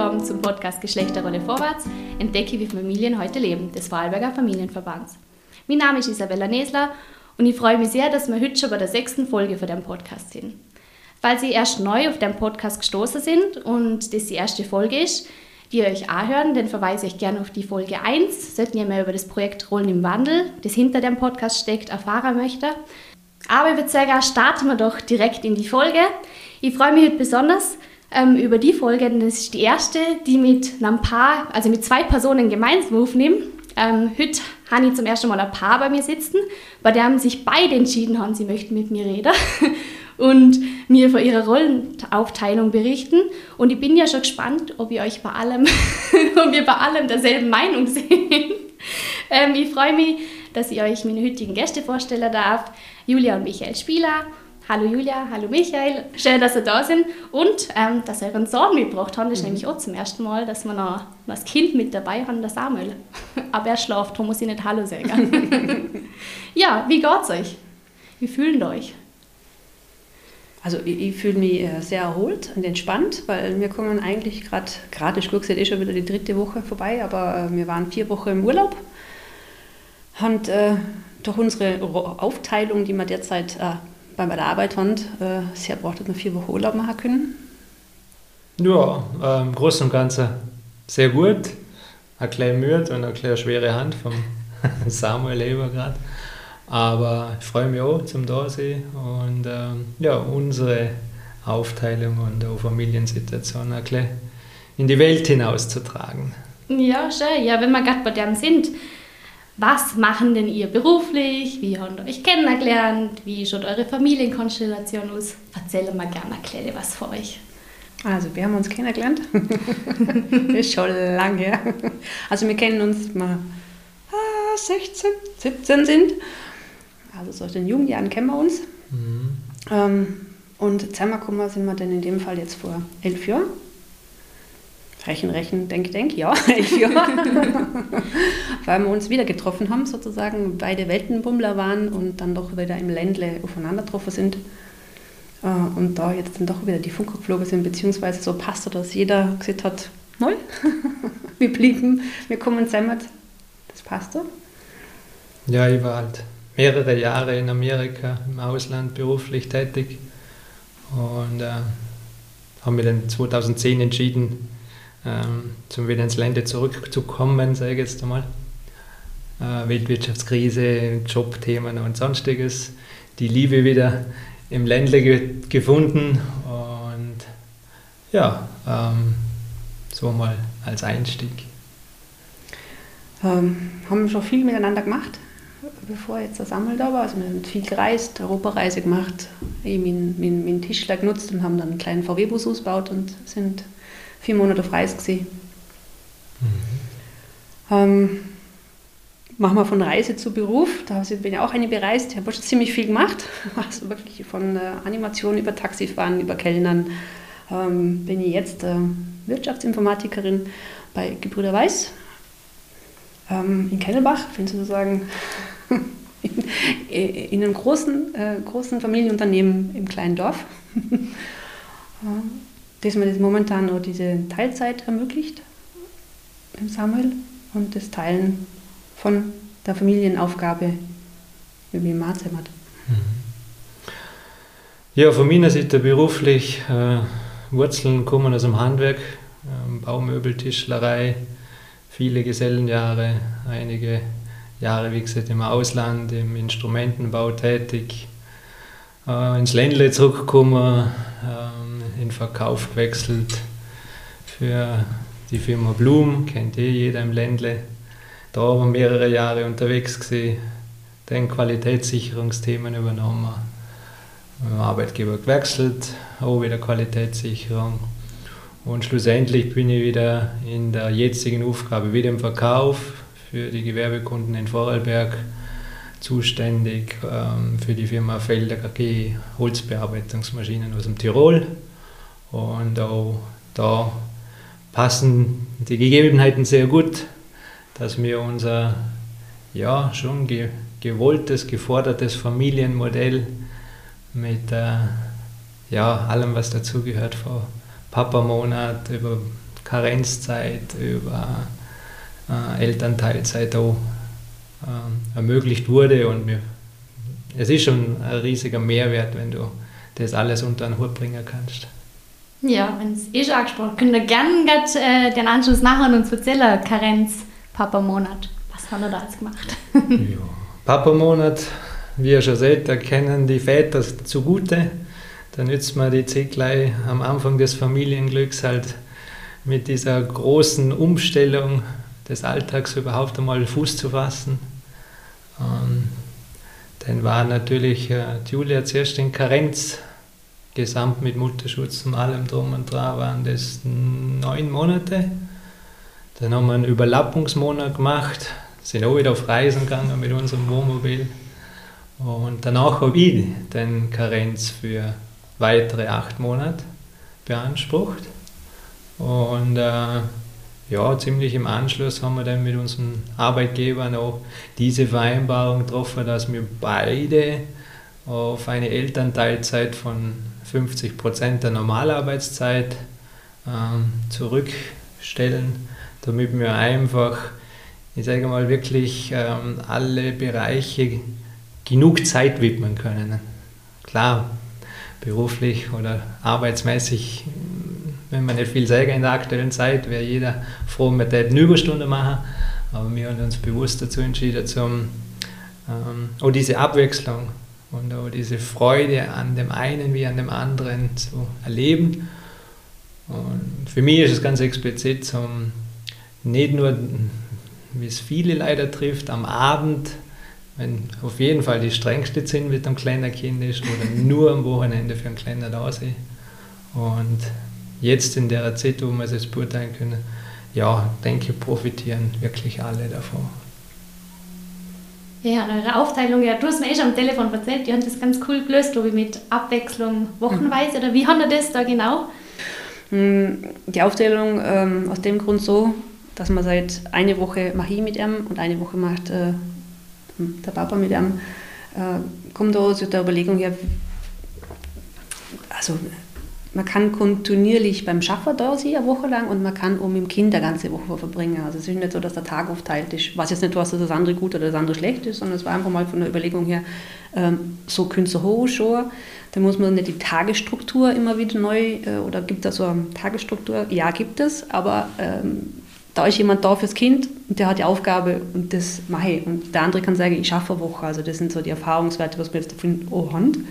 willkommen zum Podcast Geschlechterrolle vorwärts. Entdecke, wie Familien heute leben, des Vorarlberger Familienverbands. Mein Name ist Isabella Nesler und ich freue mich sehr, dass wir heute schon bei der sechsten Folge von dem Podcast sind. Falls Sie erst neu auf dem Podcast gestoßen sind und das die erste Folge ist, die ihr euch auch hören, dann verweise ich gerne auf die Folge 1. Sollten ihr mehr über das Projekt Rollen im Wandel, das hinter dem Podcast steckt, erfahren möchte. Aber ich würde sagen, starten wir doch direkt in die Folge. Ich freue mich heute besonders, ähm, über die Folge, denn das ist die erste, die mit einem Paar, also mit zwei Personen gemeinsam aufnehme. Ähm, heute habe ich zum ersten Mal ein Paar bei mir sitzen, bei dem sich beide entschieden haben, sie möchten mit mir reden und mir von ihrer Rollenaufteilung berichten. Und ich bin ja schon gespannt, ob ihr euch bei allem, ob ihr bei allem derselben Meinung seid. Ähm, ich freue mich, dass ich euch meine heutigen Gäste vorstellen darf. Julia und Michael Spieler, Hallo Julia, hallo Michael, schön, dass ihr da sind und ähm, dass ihr euren Sohn mitgebracht habt. Das ist mhm. nämlich auch zum ersten Mal, dass wir noch das Kind mit dabei haben, der Samuel. Aber er schlaft, darum muss ich nicht Hallo sagen. ja, wie geht's euch? Wie fühlen euch? Also ich, ich fühle mich äh, sehr erholt und entspannt, weil wir kommen eigentlich gerade, gerade ist gut gesagt, eh schon wieder die dritte Woche vorbei, aber äh, wir waren vier Wochen im Urlaub. Und äh, durch unsere Aufteilung, die wir derzeit äh, bei der Arbeit haben, äh, sehr braucht man vier Wochen Urlaub machen können? Ja, äh, im Großen und Ganzen sehr gut. Eine kleine müde und eine kleine schwere Hand vom Samuel Leber gerade. Aber ich freue mich auch zum Dasein und ähm, ja, unsere Aufteilung und auch Familiensituation ein bisschen in die Welt hinauszutragen. Ja, schön. Ja, wenn wir gerade bei dem sind, was machen denn ihr beruflich? Wie habt ihr euch kennengelernt? Wie schaut eure Familienkonstellation aus? Erzählen wir gerne erkläre was für euch. Also wir haben uns kennengelernt. ist schon lange her. Also wir kennen uns mal 16, 17 sind. Also so aus den jungen Jahren kennen wir uns. Mhm. Ähm, und zusammengekommen sind wir dann in dem Fall jetzt vor elf Jahren. Rechen, Rechen, Denk, Denk, ja, elf Jahre. Weil wir uns wieder getroffen haben, sozusagen, beide Weltenbummler waren und dann doch wieder im Ländle aufeinander getroffen sind. Äh, und da jetzt dann doch wieder die Funker geflogen sind, beziehungsweise so passt dass jeder gesagt hat, neu, wir blieben, wir kommen zusammen. Das passt doch. Ja, ich war halt mehrere Jahre in Amerika, im Ausland beruflich tätig und äh, haben mir dann 2010 entschieden, ähm, zum wieder ins Lande zurückzukommen, sage ich jetzt einmal. Äh, Weltwirtschaftskrise, Jobthemen und sonstiges. Die Liebe wieder im Ländle ge gefunden und ja, ähm, so mal als Einstieg. Ähm, haben schon viel miteinander gemacht, bevor jetzt der Sammel da war. Also wir haben viel gereist, Europareise gemacht, eben meinen, meinen Tischler genutzt und haben dann einen kleinen VW-Bus ausgebaut und sind vier Monate auf Reis gesehen. Mhm. Ähm, machen wir von Reise zu Beruf. Da bin ich auch eine bereist. Ich habe schon ziemlich viel gemacht. Also wirklich von äh, Animation über Taxifahren, über Kellnern. Ähm, bin ich jetzt äh, Wirtschaftsinformatikerin bei Gebrüder Weiß ähm, in Kennelbach. Bin sozusagen in, in, einem großen, äh, großen Familienunternehmen im kleinen Dorf. dass man das momentan nur diese Teilzeit ermöglicht im Samuel und das Teilen von der Familienaufgabe wie im Marzheim hat. Mhm. Ja, von meiner Seite beruflich äh, Wurzeln kommen aus dem Handwerk, äh, Baumöbel, Tischlerei, viele Gesellenjahre, einige Jahre, wie gesagt, im Ausland, im Instrumentenbau tätig, äh, ins Ländle zurückgekommen, äh, in Verkauf gewechselt für die Firma Blum, kennt eh jeder im Ländle. Da wir mehrere Jahre unterwegs gewesen, dann Qualitätssicherungsthemen übernommen, mit dem Arbeitgeber gewechselt, auch wieder Qualitätssicherung. Und schlussendlich bin ich wieder in der jetzigen Aufgabe, wieder im Verkauf für die Gewerbekunden in Vorarlberg zuständig, ähm, für die Firma Felder KG Holzbearbeitungsmaschinen aus dem Tirol. Und auch da passen die Gegebenheiten sehr gut, dass wir unser ja, schon ge gewolltes, gefordertes Familienmodell mit äh, ja, allem, was dazugehört, von Papa-Monat über Karenzzeit, über äh, Elternteilzeit auch äh, ermöglicht wurde. Und wir, es ist schon ein riesiger Mehrwert, wenn du das alles unter einen Hut bringen kannst. Ja, wenn es eh schon angesprochen könnt ihr gerne äh, den Anschluss nachher und uns erzählen, Karenz, Papa-Monat. Was haben wir da jetzt gemacht? ja. Papa-Monat, wie ihr schon seht, da kennen die Väter zugute. Da nützt man die Zeit gleich am Anfang des Familienglücks halt mit dieser großen Umstellung des Alltags überhaupt einmal Fuß zu fassen. Ähm, dann war natürlich äh, Julia zuerst in Karenz, gesamt mit Mutterschutz und allem drum und dran waren das neun Monate. Dann haben wir einen Überlappungsmonat gemacht, sind auch wieder auf Reisen gegangen mit unserem Wohnmobil. Und danach habe ich den Karenz für weitere acht Monate beansprucht. Und äh, ja, ziemlich im Anschluss haben wir dann mit unseren Arbeitgebern auch diese Vereinbarung getroffen, dass wir beide auf eine Elternteilzeit von 50 Prozent der Normalarbeitszeit ähm, zurückstellen, damit wir einfach, ich sage mal, wirklich ähm, alle Bereiche genug Zeit widmen können. Klar, beruflich oder arbeitsmäßig wenn man nicht viel sagen in der aktuellen Zeit, wäre jeder froh, man täte eine Überstunde machen. Aber wir haben uns bewusst dazu entschieden, zum, ähm, auch diese Abwechslung und auch diese Freude an dem einen wie an dem anderen zu erleben. Und für mich ist es ganz explizit zum, nicht nur, wie es viele leider trifft, am Abend, wenn auf jeden Fall die strengste Zeit mit einem kleinen Kind ist oder nur am Wochenende für einen kleinen da sein. Und jetzt in der Zeit, wo wir es beurteilen können, ja, denke, profitieren wirklich alle davon. Ja, eure Aufteilung, ja, du hast mir eh schon am Telefon erzählt, die haben das ganz cool gelöst, glaube ich, mit Abwechslung wochenweise, oder wie haben ihr das da genau? Hm, die Aufteilung ähm, aus dem Grund so, dass man seit eine Woche mache ich mit ihm und eine Woche macht äh, der Papa mit ihm. Äh, kommt da aus der Überlegung her, also man kann kontinuierlich beim Schaffen da sein, eine Woche lang, und man kann mit dem Kind eine ganze Woche verbringen. Also es ist nicht so, dass der Tag aufteilt ist. Was jetzt nicht was, dass das andere gut oder das andere schlecht ist, sondern es war einfach mal von der Überlegung her, ähm, so Künstler hoch schon. Da muss man nicht die Tagesstruktur immer wieder neu, äh, oder gibt es so eine Tagesstruktur? Ja, gibt es, aber ähm, da ist jemand da fürs Kind und der hat die Aufgabe und das mache ich. Und der andere kann sagen, ich schaffe eine Woche. Also das sind so die Erfahrungswerte, was wir jetzt davon auch haben.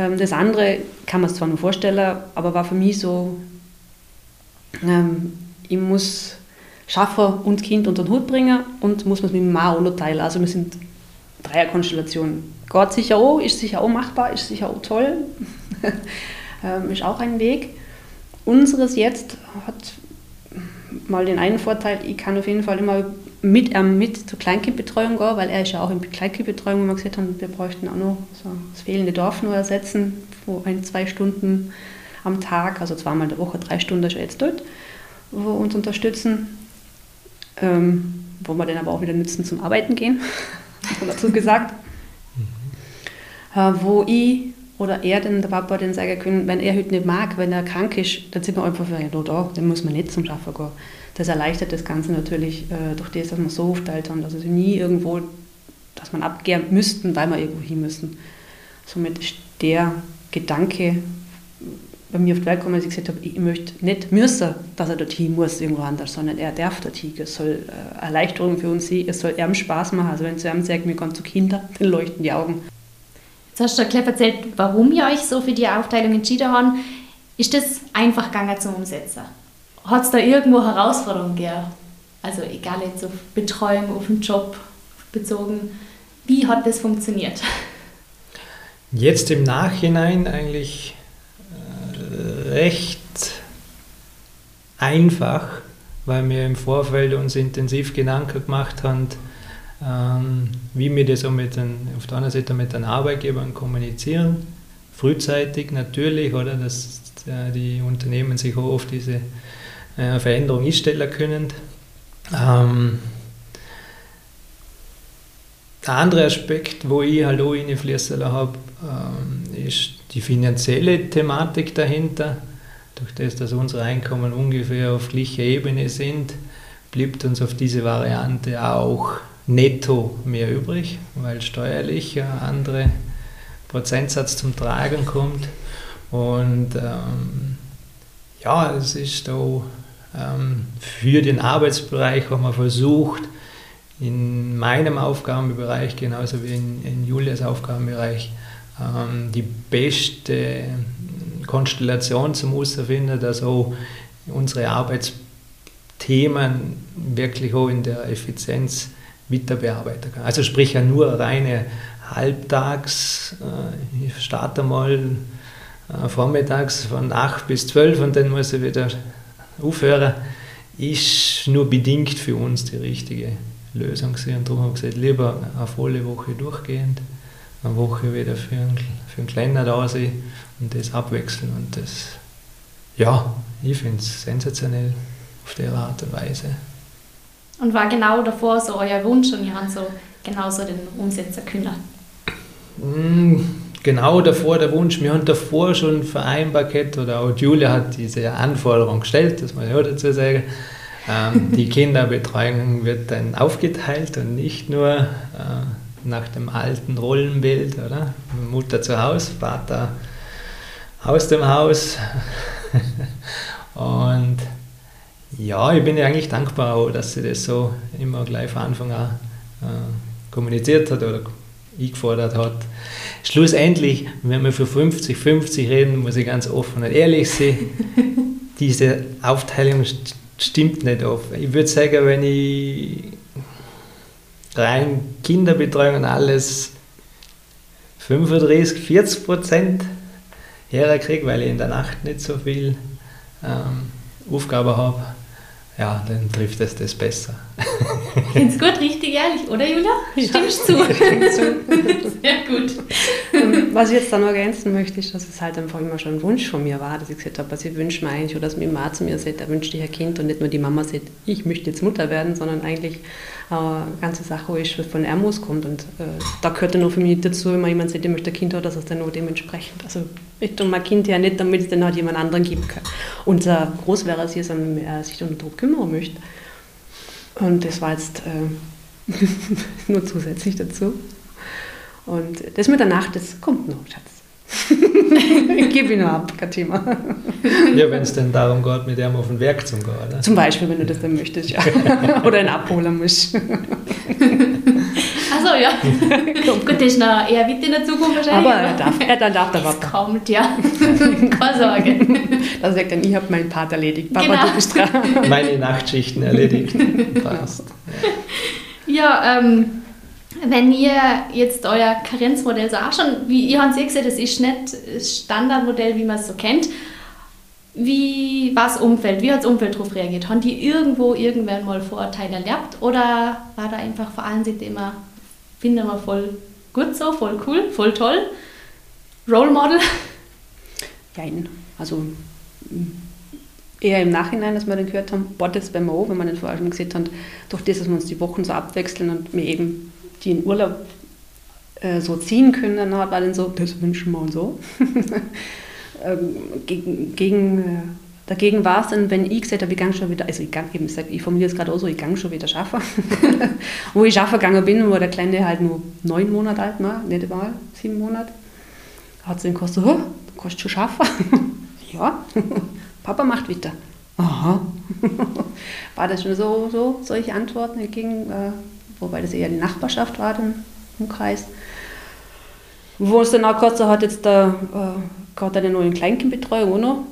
Ähm, das andere kann man sich zwar nur vorstellen, aber war für mich so, ähm, ich muss schaffen und Kind unter den Hut bringen und muss es mit dem Mann auch noch teilen. Also wir sind Dreierkonstellation. Geht sicher auch, ist sicher auch machbar, ist sicher auch toll, ähm, ist auch ein Weg. Unseres jetzt hat mal den einen Vorteil, ich kann auf jeden Fall immer mit ähm, mit zur Kleinkindbetreuung gehen, weil er ist ja auch in Kleinkindbetreuung, wo wir gesagt haben, wir bräuchten auch noch so das fehlende Dorf nur ersetzen, wo ein, zwei Stunden am Tag, also zweimal in der Woche, drei Stunden ist er jetzt dort, wo uns unterstützen, ähm, wo wir dann aber auch wieder nützen zum Arbeiten gehen, dazu gesagt, mhm. äh, wo ich oder er denn, der Papa, den sagen können, wenn er heute nicht mag, wenn er krank ist, dann sind wir einfach für ihn da, dann muss man nicht zum Schaffen gehen das erleichtert das Ganze natürlich äh, durch das, dass man so aufteilt haben, dass es nie irgendwo, dass man abgehen müssten, weil wir irgendwo hin müssen. Somit ist der Gedanke bei mir auf die Welt gekommen, als ich gesagt habe, ich möchte nicht müssen, dass er dorthin muss, irgendwo anders, sondern er darf dorthin. Es soll äh, Erleichterung für uns sein, es soll ihm Spaß machen. Also wenn zu ihm sagt, wir gehen zu Kindern, dann leuchten die Augen. Jetzt hast du gleich erzählt, warum ihr euch so für die Aufteilung entschieden habt. Ist das einfach gegangen zum Umsetzen? Hat es da irgendwo Herausforderungen gegeben? Also egal jetzt auf Betreuung, auf den Job bezogen. Wie hat das funktioniert? Jetzt im Nachhinein eigentlich äh, recht einfach, weil wir im Vorfeld uns intensiv Gedanken gemacht haben, ähm, wie wir das auch mit den, auf der anderen Seite mit den Arbeitgebern kommunizieren. Frühzeitig natürlich, oder, dass äh, die Unternehmen sich auch auf diese äh, Veränderung einstellen können. Ähm, der andere Aspekt, wo ich auch reinfließen habe, ähm, ist die finanzielle Thematik dahinter. durch das, dass unsere Einkommen ungefähr auf gleicher Ebene sind, bleibt uns auf diese Variante auch netto mehr übrig, weil steuerlich ein anderer Prozentsatz zum Tragen kommt. Und ähm, ja, es ist da ähm, für den Arbeitsbereich haben wir versucht, in meinem Aufgabenbereich genauso wie in, in Julias Aufgabenbereich ähm, die beste Konstellation zum herauszufinden, dass auch unsere Arbeitsthemen wirklich auch in der Effizienz weiterbearbeiten kann. Also sprich ja nur reine halbtags, äh, ich starte mal vormittags von 8 bis 12 und dann muss ich wieder aufhören, ist nur bedingt für uns die richtige Lösung gewesen. Und darum habe ich gesagt, lieber eine volle Woche durchgehend, eine Woche wieder für einen, für einen Kleiner da sein und das abwechseln. Und das, ja, ich finde es sensationell auf der Art und Weise. Und war genau davor so euer Wunsch und ihr habt so genauso den umsetzen können? Mm, genau davor der Wunsch. Wir haben davor schon vereinbart oder auch Julia hat diese Anforderung gestellt, das muss ich auch dazu sagen. Ähm, die Kinderbetreuung wird dann aufgeteilt und nicht nur äh, nach dem alten Rollenbild, oder? Mutter zu Hause, Vater aus dem Haus. und ja, ich bin ja eigentlich dankbar, auch, dass sie das so immer gleich von Anfang an äh, kommuniziert hat oder eingefordert hat. Schlussendlich, wenn wir für 50-50 reden, muss ich ganz offen und ehrlich sein, diese Aufteilung stimmt nicht oft. Ich würde sagen, wenn ich rein Kinderbetreuung und alles 35, 40 Prozent herkriege, weil ich in der Nacht nicht so viel ähm, Aufgabe habe, ja, dann trifft es das besser. Ich finde es gut, richtig ehrlich, oder Julia? Stimmst ja, zu? Stimmt zu. Sehr gut. Was ich jetzt da noch ergänzen möchte, ist, dass es halt einfach immer schon ein Wunsch von mir war, dass ich gesagt habe, was ich wünsche mir eigentlich, oder dass mein Mann zu mir sagt, er wünscht sich ein Kind und nicht nur die Mama sagt, ich möchte jetzt Mutter werden, sondern eigentlich eine ganze Sache, wo ich von Ermus kommt. Und äh, da gehört dann auch für mich dazu, wenn jemand sagt, ich möchte ein Kind haben, dass es dann auch dementsprechend. Also ich tue mein Kind ja nicht, damit es dann halt jemand anderen kann. Und äh, groß wäre es er sich um den Druck kümmern möchte. Und das war jetzt äh, nur zusätzlich dazu. Und das mit der Nacht, das kommt noch, Schatz. ich gebe ihn nur ab, kein Thema. Ja, wenn es denn darum geht, mit ihm auf den Werk zu gehen. Oder? Zum Beispiel, wenn du das dann möchtest, ja. Oder einen abholen musst. Achso, ja. Gut, das ist noch eher weit in der Zukunft wahrscheinlich. Aber er darf, er dann darf der Papa. Das kommt, ja. Keine Sorge. Da sagt dann, ich habe meinen Part erledigt. Papa, genau. du bist dran. Meine Nachtschichten erledigt. Passt. Ja, ähm, wenn ihr jetzt euer Karenzmodell so anschaut, wie ihr habt das ist nicht das Standardmodell, wie man es so kennt. Wie war das Umfeld? Wie hat das Umfeld darauf reagiert? Haben die irgendwo irgendwann mal Vorurteile erlebt oder war da einfach vor allem immer, finden wir voll gut so, voll cool, voll toll? Role Model? Nein, also eher im Nachhinein, dass wir dann gehört haben, boah, das beim auch, wenn wir den vorher schon gesehen haben, durch das, dass wir uns die Wochen so abwechseln und mir eben die in Urlaub äh, so ziehen können, dann war dann so, das wünschen wir und so. ähm, gegen, gegen, äh, dagegen war es dann, wenn ich gesagt habe, ich gang schon wieder, also ich, gang, eben, ich formuliere es gerade auch so, ich gang schon wieder schaffen. wo ich schaffen gegangen bin, wo der Kleine halt nur neun Monate alt war, nicht mal sieben Monate, hat sie dann gesagt, so, du kannst schon schaffen. ja, Papa macht weiter. Aha. war das schon so, so solche Antworten entgegen, äh, wobei das eher die Nachbarschaft war im Umkreis. Wo es dann auch kurz hat, jetzt da, äh, gerade eine neue Kleinkindbetreuung noch,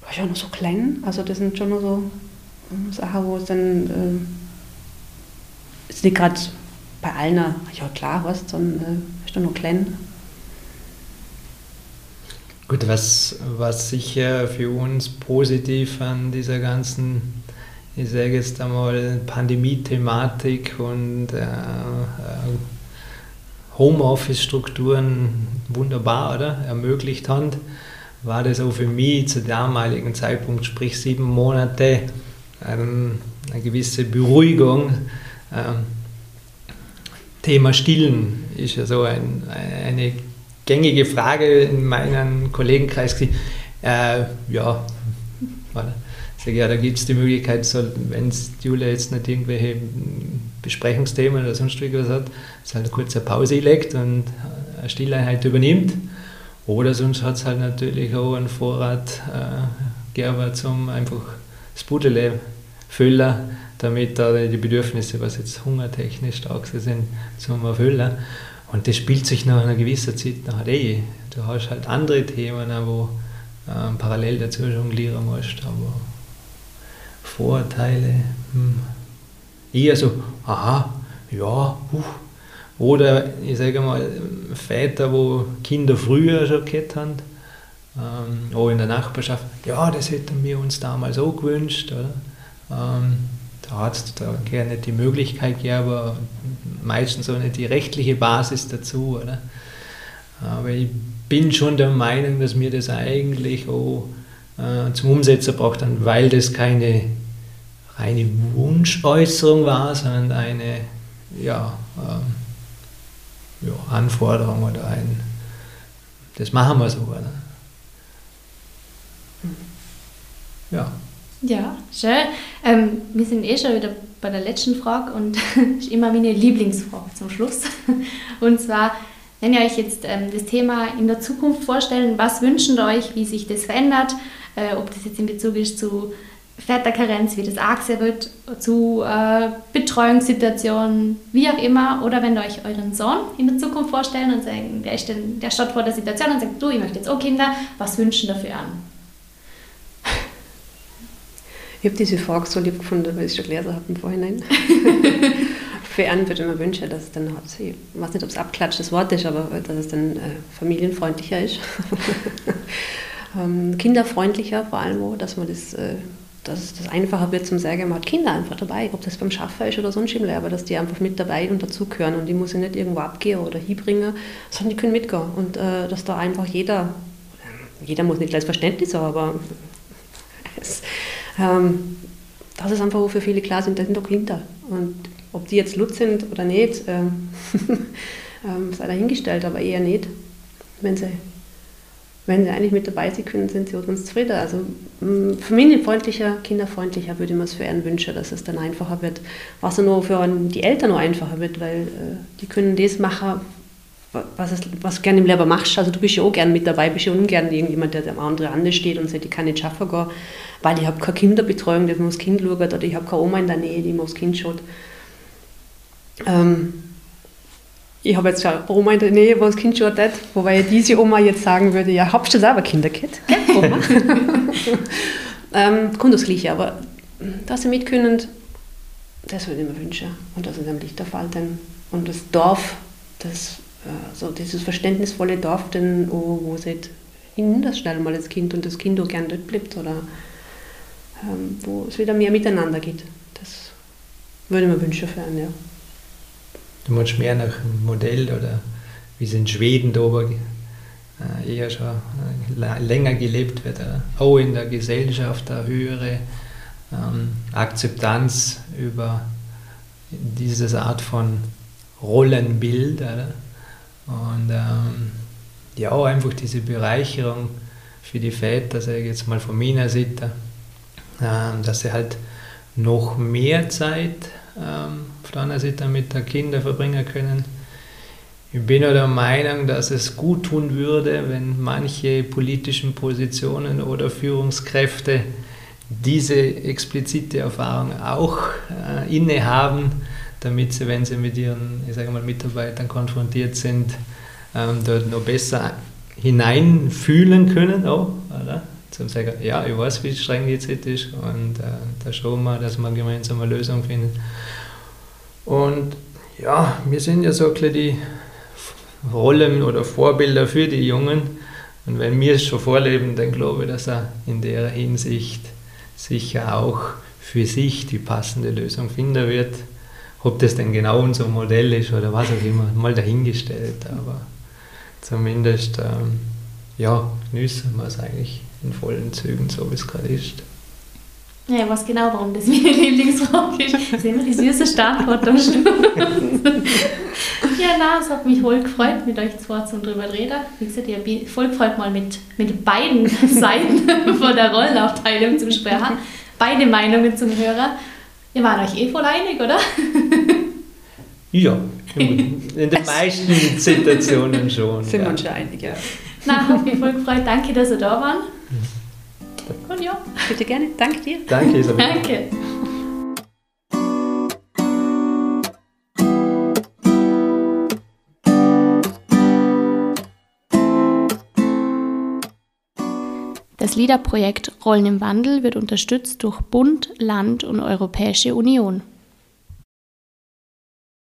war ja noch so klein, also das sind schon noch so Sachen, wo es dann äh, ist nicht gerade bei allen, ja klar, was, sondern äh, ist dann noch klein. Gut, was, was sicher für uns positiv an dieser ganzen ich sage jetzt einmal, Pandemie-Thematik und äh, äh, Homeoffice-Strukturen wunderbar oder? ermöglicht haben, war das auch für mich zu damaligen Zeitpunkt, sprich sieben Monate, ähm, eine gewisse Beruhigung. Ähm, Thema Stillen ist ja so ein, eine gängige Frage in meinem Kollegenkreis. Äh, ja, Oder? Sage, ja, da gibt es die Möglichkeit, so, wenn Julia jetzt nicht irgendwelche Besprechungsthemen oder sonst was hat, dass halt eine kurze Pause legt und eine Stilleinheit übernimmt. Oder sonst hat es halt natürlich auch einen Vorrat äh, Gerber zum einfach das Budele füllen, damit da die Bedürfnisse, was jetzt hungertechnisch stark sind, zum Erfüllen. Und das spielt sich nach einer gewissen Zeit nachher eh. Du hast halt andere Themen, wo ähm, parallel dazu jonglieren musst, aber Vorteile, hm. eher so, aha, ja, uh. Oder ich sage mal, Väter, wo Kinder früher schon gehabt haben, ähm, auch in der Nachbarschaft, ja, das hätten wir uns damals auch gewünscht. Oder? Ähm, da hat es da gerne die Möglichkeit gegeben, aber meistens auch nicht die rechtliche Basis dazu. Oder? Aber ich bin schon der Meinung, dass wir das eigentlich auch äh, zum Umsetzen braucht, weil das keine reine Wunschäußerung war, sondern eine ja, ähm, ja, Anforderung oder ein, das machen wir so. Oder? Ja. Ja, schön. Ähm, wir sind eh schon wieder bei der letzten Frage und ist immer meine Lieblingsfrage zum Schluss. Und zwar, wenn ihr euch jetzt ähm, das Thema in der Zukunft vorstellen, was wünschen euch, wie sich das verändert, äh, ob das jetzt in Bezug ist zu Väterkarenz, wie das angesehen wird, zu äh, Betreuungssituationen, wie auch immer, oder wenn ihr euch euren Sohn in der Zukunft vorstellen und sagen, der, ist denn, der steht vor der Situation und sagt, du, ich möchte jetzt auch Kinder, was wünschen dafür an? Ich habe diese Frage so lieb gefunden, weil ich schon gelesen habe im Vorhinein. Für einen würde ich mir wünschen, dass es dann, ich weiß nicht, ob es abklatscht das Wort ist, aber dass es dann äh, familienfreundlicher ist. ähm, kinderfreundlicher vor allem auch, dass man das, äh, dass das einfacher wird zum Sagen, man hat Kinder einfach dabei, ob das beim Schaffen ist oder sonst im aber dass die einfach mit dabei und dazugehören und die muss ich nicht irgendwo abgehen oder hinbringen, sondern die können mitgehen und äh, dass da einfach jeder, jeder muss nicht gleich Verständnis haben, aber es, ähm, das ist einfach, für viele klar sind, das sind doch Kinder. Und ob die jetzt Lutz sind oder nicht, ähm, ähm, sei dahingestellt, aber eher nicht. Wenn sie, wenn sie eigentlich mit dabei sind können, sind sie uns zufrieden. Also mm, familienfreundlicher, kinderfreundlicher würde ich mir es für einen wünschen, dass es dann einfacher wird. Was nur für die Eltern noch einfacher wird, weil äh, die können das machen, was, es, was du gerne im Leben machst. Also du bist ja auch gerne mit dabei, bist ja ungern irgendjemand, der dem anderen anders steht und sagt, ich kann nicht schaffen gehen, weil ich habe keine Kinderbetreuung, die mir aufs Kind schaut, oder ich habe keine Oma in der Nähe, die mir aufs Kind schaut. Ähm, ich habe jetzt schon eine Oma in der Nähe, wo das Kind schaut, hat, wobei diese Oma jetzt sagen würde, ja, habst du selber Kinderkind? Gell, Oma? ähm, kommt das Gleiche, aber dass sie mitkönnen, das würde ich mir wünschen. Und dass es am Lichterfall dann und das Dorf, das so dieses verständnisvolle Dorf, denn, wo, wo sie hin das schnell mal das Kind und das Kind auch gern dort bleibt oder ähm, wo es wieder mehr miteinander geht. Das würde ich mir wünschen für einen, ja. Du meinst mehr nach einem Modell oder wie es in Schweden da oben äh, eher schon äh, länger gelebt wird, äh, auch in der Gesellschaft eine höhere ähm, Akzeptanz über diese Art von Rollenbild. Und ähm, ja, auch einfach diese Bereicherung für die Väter, sage ich jetzt mal von meiner Seite, ähm, dass sie halt noch mehr Zeit ähm, auf der anderen Seite mit den Kindern verbringen können. Ich bin der Meinung, dass es gut tun würde, wenn manche politischen Positionen oder Führungskräfte diese explizite Erfahrung auch äh, innehaben damit sie, wenn sie mit ihren ich sage mal, Mitarbeitern konfrontiert sind, ähm, dort noch besser hineinfühlen können. Auch, oder? Zum sagen, ja, ich weiß, wie streng die Zeit ist und äh, da schauen wir, dass wir gemeinsam eine Lösung finden. Und ja, wir sind ja so ein die Rollen oder Vorbilder für die Jungen. Und wenn wir es schon vorleben, dann glaube ich, dass er in der Hinsicht sicher auch für sich die passende Lösung finden wird. Ob das denn genau unser Modell ist oder was auch immer, mal dahingestellt. Aber zumindest ähm, ja, genießen wir es eigentlich in vollen Zügen, so wie es gerade ist. Ja, was genau, warum das meine Lieblingsfrage ist. Das ist immer die süße Antwort am Schluss. ja, auch. Es hat mich voll gefreut, mit euch zwei zu drüber reden. Wie gesagt, ich habe voll gefreut, mal mit, mit beiden Seiten von der Rollenaufteilung zu sprechen. Beide Meinungen zum Hörer. Ihr wart euch eh voll einig, oder? Ja, in den meisten Situationen schon. Sind ja. wir uns schon einig, ja. Na, hat mich voll gefreut. Danke, dass ihr da waren. Und ja, Bitte gerne. Danke dir. Danke, Isabel. danke. Das LIDA-Projekt Rollen im Wandel wird unterstützt durch Bund, Land und Europäische Union.